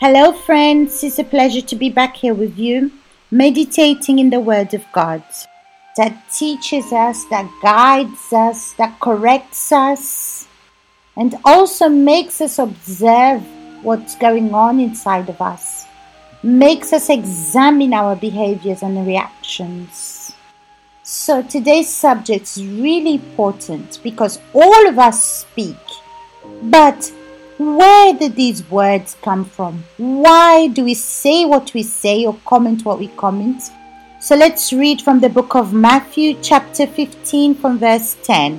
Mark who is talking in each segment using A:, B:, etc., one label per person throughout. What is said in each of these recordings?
A: Hello, friends. It's a pleasure to be back here with you, meditating in the Word of God that teaches us, that guides us, that corrects us, and also makes us observe what's going on inside of us, makes us examine our behaviors and reactions. So, today's subject is really important because all of us speak, but where did these words come from? Why do we say what we say or comment what we comment? So let's read from the book of Matthew, chapter 15, from verse 10.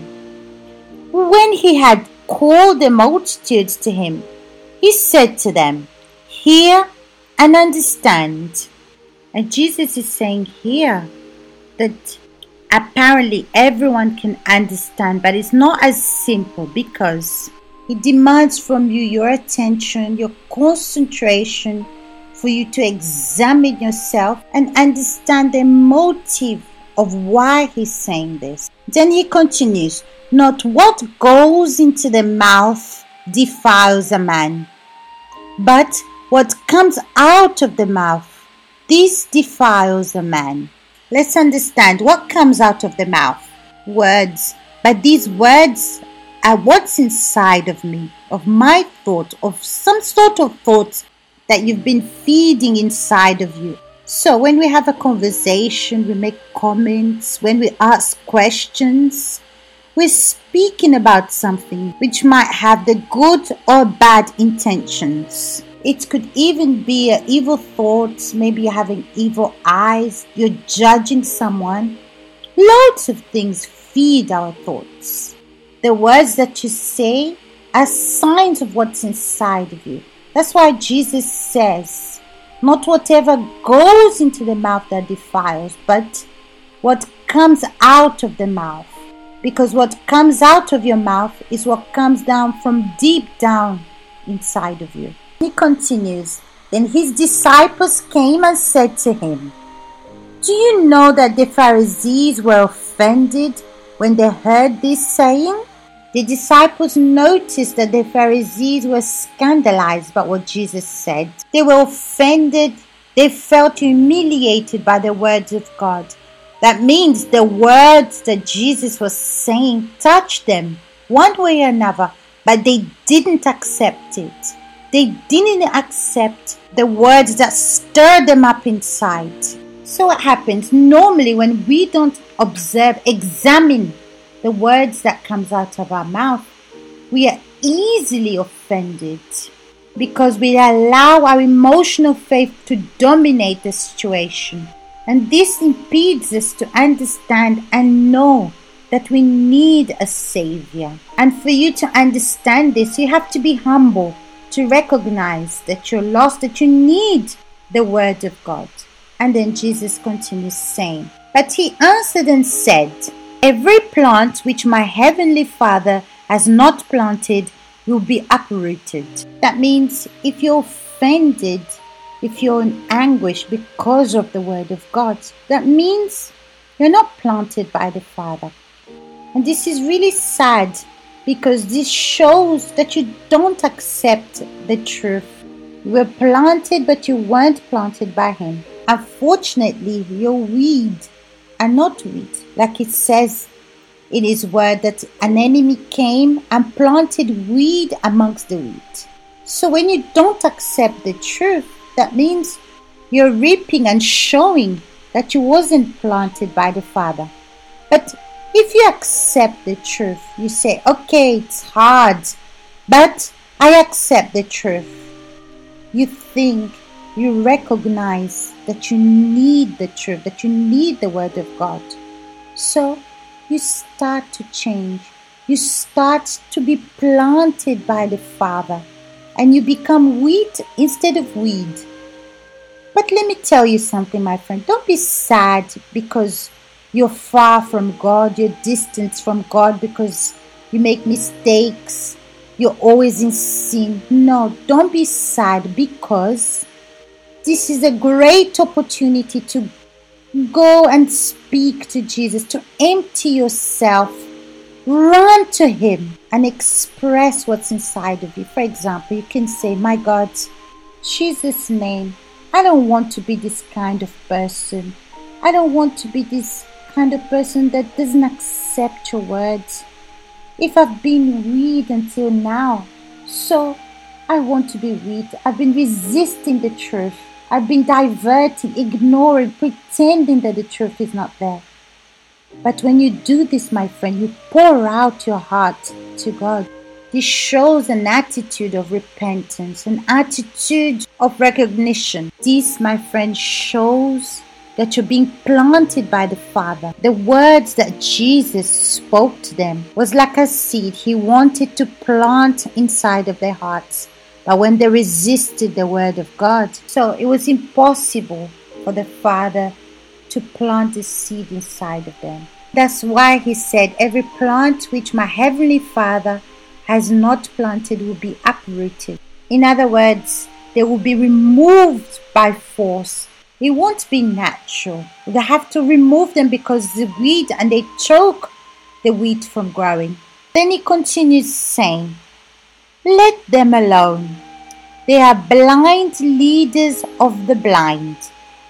A: When he had called the multitudes to him, he said to them, Hear and understand. And Jesus is saying here that apparently everyone can understand, but it's not as simple because it demands from you your attention, your concentration, for you to examine yourself and understand the motive of why he's saying this. Then he continues, Not what goes into the mouth defiles a man, but what comes out of the mouth, this defiles a man. Let's understand what comes out of the mouth. Words. But these words at what's inside of me, of my thought, of some sort of thoughts that you've been feeding inside of you. So when we have a conversation, we make comments, when we ask questions, we're speaking about something which might have the good or bad intentions. It could even be an evil thought, maybe you're having evil eyes, you're judging someone. Loads of things feed our thoughts. The words that you say are signs of what's inside of you. That's why Jesus says, not whatever goes into the mouth that defiles, but what comes out of the mouth. Because what comes out of your mouth is what comes down from deep down inside of you. He continues, Then his disciples came and said to him, Do you know that the Pharisees were offended when they heard this saying? The disciples noticed that the Pharisees were scandalized by what Jesus said. They were offended. They felt humiliated by the words of God. That means the words that Jesus was saying touched them one way or another, but they didn't accept it. They didn't accept the words that stirred them up inside. So, what happens normally when we don't observe, examine the words that comes out of our mouth, we are easily offended because we allow our emotional faith to dominate the situation. And this impedes us to understand and know that we need a Savior. And for you to understand this, you have to be humble, to recognize that you're lost, that you need the Word of God. And then Jesus continues saying, But he answered and said, Every plant which my heavenly Father has not planted will be uprooted. That means if you're offended, if you're in anguish because of the word of God, that means you're not planted by the Father. And this is really sad because this shows that you don't accept the truth. You were planted, but you weren't planted by Him. Unfortunately, your weed are not wheat, like it says in his word that an enemy came and planted weed amongst the wheat. So when you don't accept the truth, that means you're reaping and showing that you wasn't planted by the Father. But if you accept the truth, you say, okay, it's hard, but I accept the truth. You think, you recognize that you need the truth, that you need the Word of God. So you start to change. You start to be planted by the Father and you become wheat instead of weed. But let me tell you something, my friend. Don't be sad because you're far from God, you're distant from God because you make mistakes, you're always in sin. No, don't be sad because this is a great opportunity to go and speak to Jesus, to empty yourself, run to Him and express what's inside of you. For example, you can say, My God, Jesus' name, I don't want to be this kind of person. I don't want to be this kind of person that doesn't accept your words. If I've been weak until now, so I want to be weak. I've been resisting the truth. I've been diverting, ignoring, pretending that the truth is not there. But when you do this, my friend, you pour out your heart to God. This shows an attitude of repentance, an attitude of recognition. This, my friend, shows that you're being planted by the Father. The words that Jesus spoke to them was like a seed he wanted to plant inside of their hearts. But when they resisted the word of God, so it was impossible for the Father to plant the seed inside of them. That's why he said, Every plant which my heavenly Father has not planted will be uprooted. In other words, they will be removed by force. It won't be natural. They have to remove them because the weed and they choke the wheat from growing. Then he continues saying, Let them alone. They are blind leaders of the blind.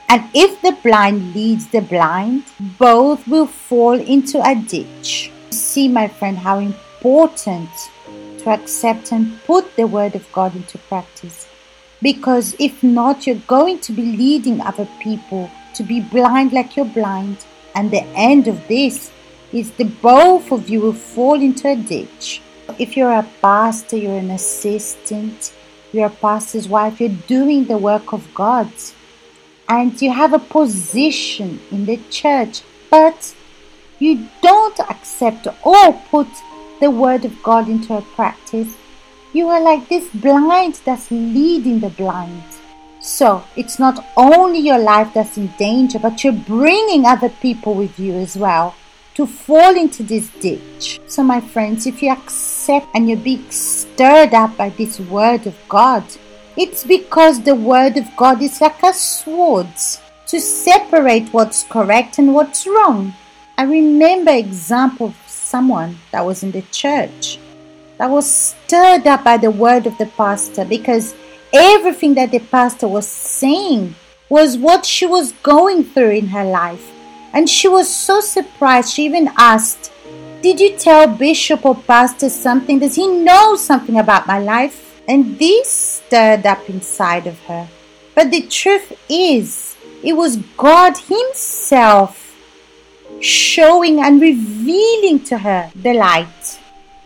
A: And if the blind leads the blind, both will fall into a ditch. See, my friend, how important to accept and put the Word of God into practice. Because if not, you're going to be leading other people to be blind like you're blind. And the end of this is the both of you will fall into a ditch. If you're a pastor, you're an assistant, you're a pastor's wife, you're doing the work of God and you have a position in the church, but you don't accept or put the word of God into a practice, you are like this blind that's leading the blind. So it's not only your life that's in danger, but you're bringing other people with you as well to fall into this ditch. So, my friends, if you accept and you're being stirred up by this word of God, it's because the Word of God is like a sword to separate what's correct and what's wrong. I remember example of someone that was in the church that was stirred up by the word of the pastor because everything that the pastor was saying was what she was going through in her life. And she was so surprised. She even asked, Did you tell Bishop or Pastor something? Does he know something about my life? and this stirred up inside of her. But the truth is, it was God Himself showing and revealing to her the light.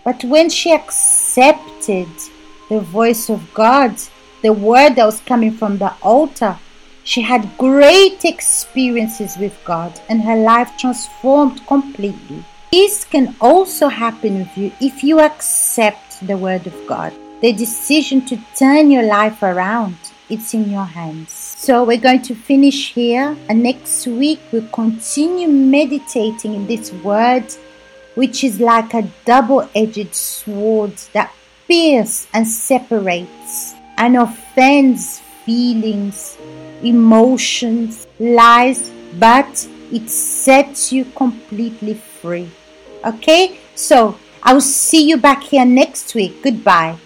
A: But when she accepted the voice of God, the word that was coming from the altar, she had great experiences with God and her life transformed completely. This can also happen with you if you accept the word of God the decision to turn your life around, it's in your hands. So we're going to finish here, and next week we'll continue meditating in this word, which is like a double edged sword that pierces and separates and offends feelings, emotions, lies, but it sets you completely free. Okay? So I will see you back here next week. Goodbye.